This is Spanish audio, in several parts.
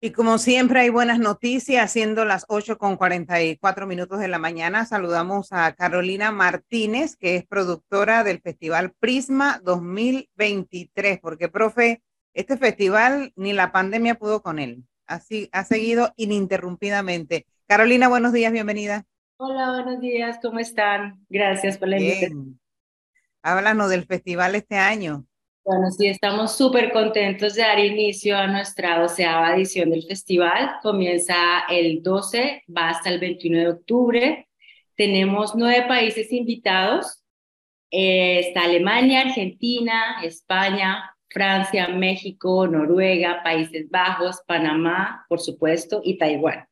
Y como siempre hay buenas noticias, siendo las 8 con 44 minutos de la mañana, saludamos a Carolina Martínez, que es productora del Festival Prisma 2023, porque, profe, este festival ni la pandemia pudo con él. Así ha seguido ininterrumpidamente. Carolina, buenos días, bienvenida. Hola, buenos días, ¿cómo están? Gracias por la invitación. Háblanos del festival este año. Bueno, sí, estamos súper contentos de dar inicio a nuestra doceava edición del festival. Comienza el 12, va hasta el 21 de octubre. Tenemos nueve países invitados. Eh, está Alemania, Argentina, España, Francia, México, Noruega, Países Bajos, Panamá, por supuesto, y Taiwán.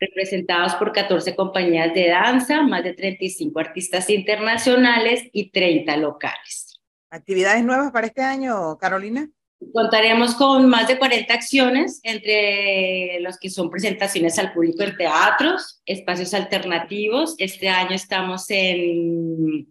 Representados por 14 compañías de danza, más de 35 artistas internacionales y 30 locales. ¿Actividades nuevas para este año, Carolina? Contaremos con más de 40 acciones, entre los que son presentaciones al público en teatros, espacios alternativos. Este año estamos en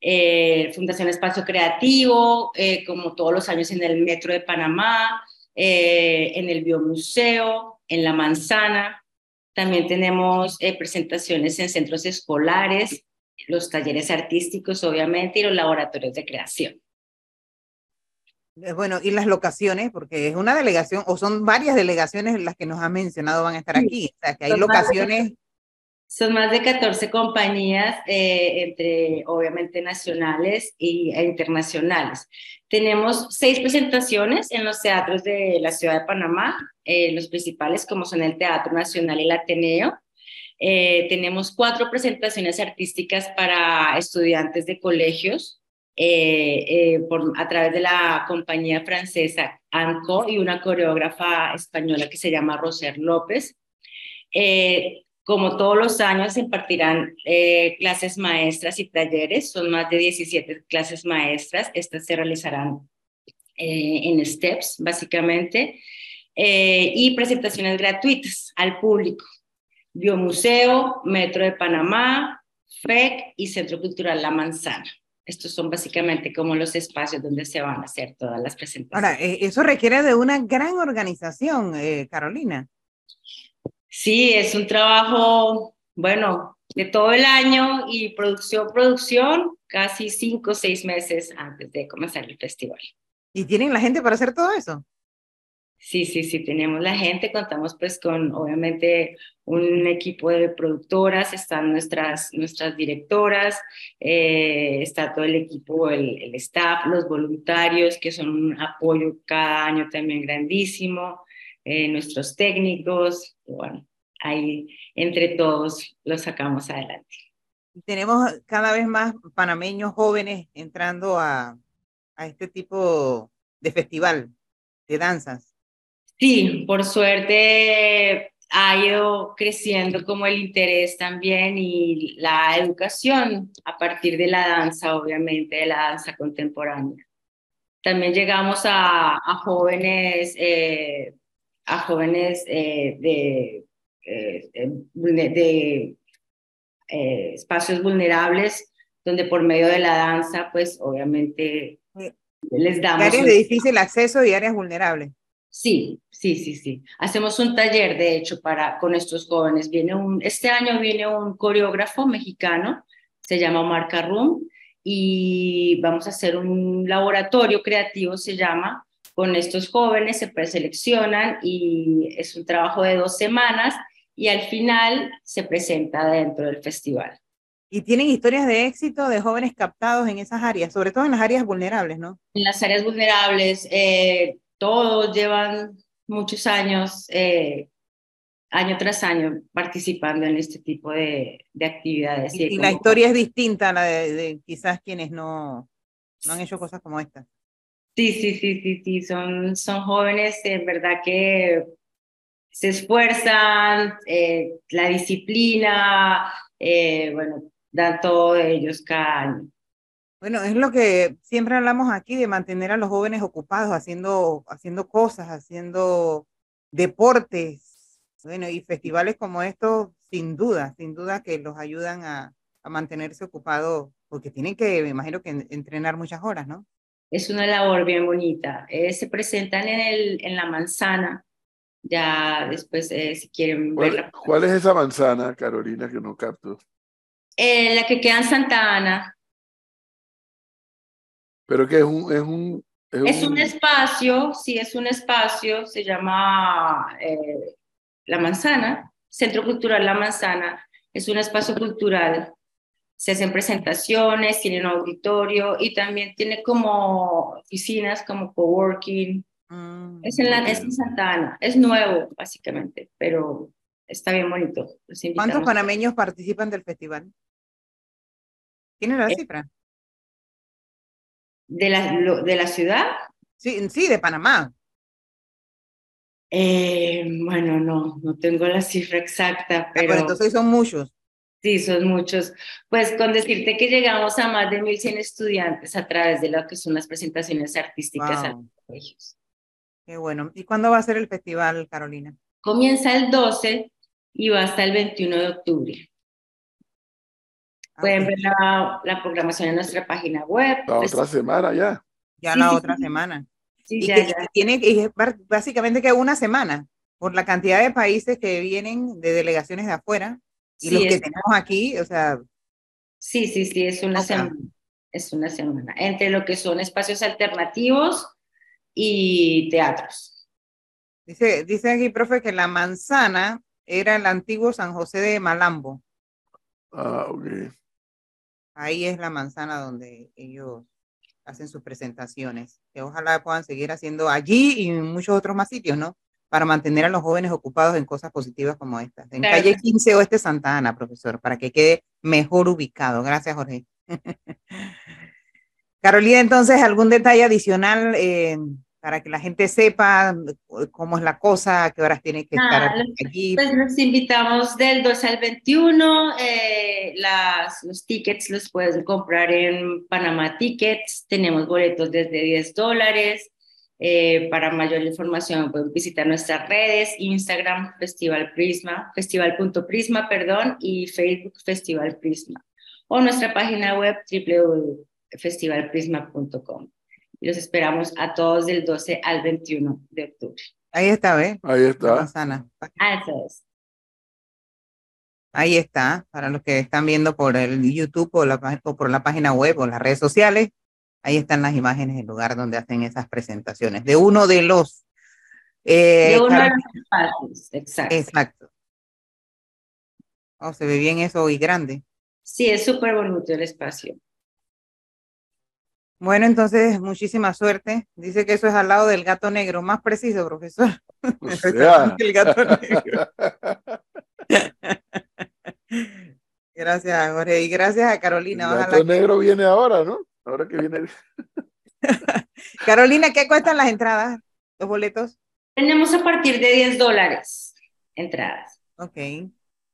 eh, Fundación Espacio Creativo, eh, como todos los años en el Metro de Panamá, eh, en el Biomuseo, en La Manzana. También tenemos presentaciones en centros escolares, los talleres artísticos, obviamente, y los laboratorios de creación. Bueno, y las locaciones, porque es una delegación, o son varias delegaciones las que nos ha mencionado van a estar aquí. O sea, que hay locaciones. son más de 14 compañías, eh, entre obviamente nacionales e internacionales. Tenemos seis presentaciones en los teatros de la ciudad de Panamá, eh, los principales como son el Teatro Nacional y el Ateneo, eh, tenemos cuatro presentaciones artísticas para estudiantes de colegios eh, eh, por, a través de la compañía francesa ANCO y una coreógrafa española que se llama Roser López. como todos los años, se impartirán clases maestras y talleres. Son más de 17 clases maestras. Estas se realizarán en STEPS, básicamente. y presentaciones gratuitas al público. Biomuseo, Metro de Panamá, FEC y Centro Cultural La Manzana. Estos son básicamente como los espacios donde se van a hacer todas las presentaciones. Ahora, eh, eso requiere de una gran organización, eh, Carolina. Sí, es un trabajo, bueno, de todo el año y producción, producción, casi cinco o seis meses antes de comenzar el festival. ¿Y tienen la gente para hacer todo eso? Sí, sí, sí, tenemos la gente, contamos pues con obviamente un equipo de productoras, están nuestras, nuestras directoras, eh, está todo el equipo, el, el, staff, los voluntarios, que son un apoyo cada año también grandísimo, eh, nuestros técnicos, bueno, ahí entre todos lo sacamos adelante. Tenemos cada vez más panameños jóvenes entrando a, a este tipo de festival de danzas. Sí, por suerte ha ido creciendo como el interés también y la educación a partir de la danza, obviamente, de la danza contemporánea. También llegamos a, jóvenes, eh, a jóvenes eh, de, eh, de espacios vulnerables, donde por medio de la danza, pues obviamente les damos... Áreas de difícil acceso y áreas vulnerables. Sí, sí, sí, sí. Hacemos un taller, de hecho, para, con estos jóvenes. Viene un, este año viene un coreógrafo mexicano, se llama Omar Carrum, y vamos a hacer un laboratorio creativo, se llama, con estos jóvenes, se preseleccionan y es un trabajo de dos semanas y al final se presenta dentro del festival. Y tienen historias de éxito de jóvenes captados en esas áreas, sobre todo en las áreas vulnerables, ¿no? En las áreas vulnerables, eh, todos llevan muchos años, eh, año tras año, participando en este tipo de, actividades. Y, la historia es distinta a la de, quizás quienes no, no han hecho cosas como esta. Sí, sí, sí, sí, sí, son, son jóvenes en verdad que se esfuerzan, eh, la disciplina, eh, bueno, dan todo de ellos cada año. Bueno, es lo que siempre hablamos aquí de mantener a los jóvenes ocupados, haciendo, haciendo cosas, haciendo deportes. Bueno, y festivales como estos, sin duda, sin duda que los ayudan a, a mantenerse ocupados, porque tienen que, me imagino que entrenar muchas horas, ¿no? Es una labor bien bonita. Eh, se presentan en, el, en la manzana Ya después, eh, si quieren ¿Cuál, verla. cuál es esa manzana, Carolina, que no capto? Eh, la que queda en Santa Ana. Pero que es un, es un, Es un espacio, sí, es un espacio, se llama eh, La Manzana, Centro Cultural La Manzana, es un espacio cultural. Se hacen presentaciones, tiene un auditorio y también tiene como oficinas, como coworking. Mm, Es en, la, ok. es en Santa Ana, es nuevo básicamente, pero está bien bonito. Los ¿Cuántos panameños participan del festival? ¿Tienen la Eh, cifra? ¿De la, lo- de la ciudad? Sí, sí, de Panamá. Eh, bueno, no, no tengo la cifra exacta, Ah, pues pero... entonces son muchos. Sí, son muchos. Pues con decirte que llegamos a más de 1.100 estudiantes a través de lo que son las presentaciones artísticas a los colegios. Qué bueno. ¿Y cuándo va a ser el festival, Carolina? Comienza el 12 y va hasta el 21 de octubre. Ah, Pueden ver la, la programación en nuestra página web. la Les- otra semana ya. Ya Sí, la sí, otra sí. semana. Sí, Y ya, que ya. tiene y es básicamente que una semana, por la cantidad de países que vienen de delegaciones de afuera y Sí, los que es- tenemos aquí, o sea, sí, sí, sí, es una semana. Es una semana. Entre lo que son espacios alternativos y teatros. dice, dice aquí, profe, que la manzana era el antiguo San José de Malambo. Ah, ok. Ahí es la manzana donde ellos hacen sus presentaciones, que ojalá puedan seguir haciendo allí y en muchos otros más sitios, ¿no? Para mantener a los jóvenes ocupados en cosas positivas como estas. En Claro calle que sí. 15 Oeste Santa Ana, profesor, para que quede mejor ubicado. Gracias, Jorge. Carolina, entonces, ¿algún detalle adicional eh, para que la gente sepa cómo es la cosa, a qué horas tiene que estar Nada, allí? Pues los invitamos del 2 al 21. eh, las, los tickets los puedes comprar en Panamá Tickets. Tenemos boletos desde 10 dólares. Eh, para mayor información pueden visitar nuestras redes, Instagram Festival Prisma, festival.prisma, perdón, y Facebook Festival Prisma. O nuestra página web www.festivalprisma.com. Y los esperamos a todos del 12 al 21 de octubre. Ahí está, ¿ves? Ahí está. Ah, eso es. Ahí está, para los que están viendo por el YouTube o, la, o por la página web o las redes sociales, ahí están las imágenes del lugar donde hacen esas presentaciones, de uno de los... eh, De uno de los espacios, exacto. Exacto. Oh, se ve bien eso y grande. Sí, es súper bonito el espacio. Bueno, entonces, muchísima suerte. Dice que eso es al lado del gato negro, más preciso, profesor. O El sea, El gato negro. Gracias, Jorge. Y gracias a el Carolina. Ojalá gato que- negro viene ahora, ¿no? Ahora que viene. Carolina, ¿qué cuestan las entradas? ¿Los boletos? Tenemos a partir de 10 dólares entradas. Ok.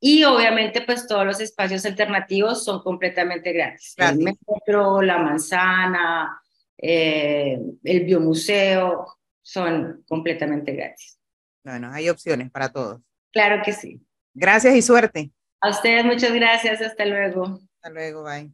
Y obviamente, pues todos los espacios alternativos son completamente gratis. El metro, la manzana, eh, el biomuseo, son completamente gratis. Bueno, hay opciones para todos. Claro que sí. Gracias y suerte. A ustedes muchas gracias. Hasta luego. Hasta luego, bye.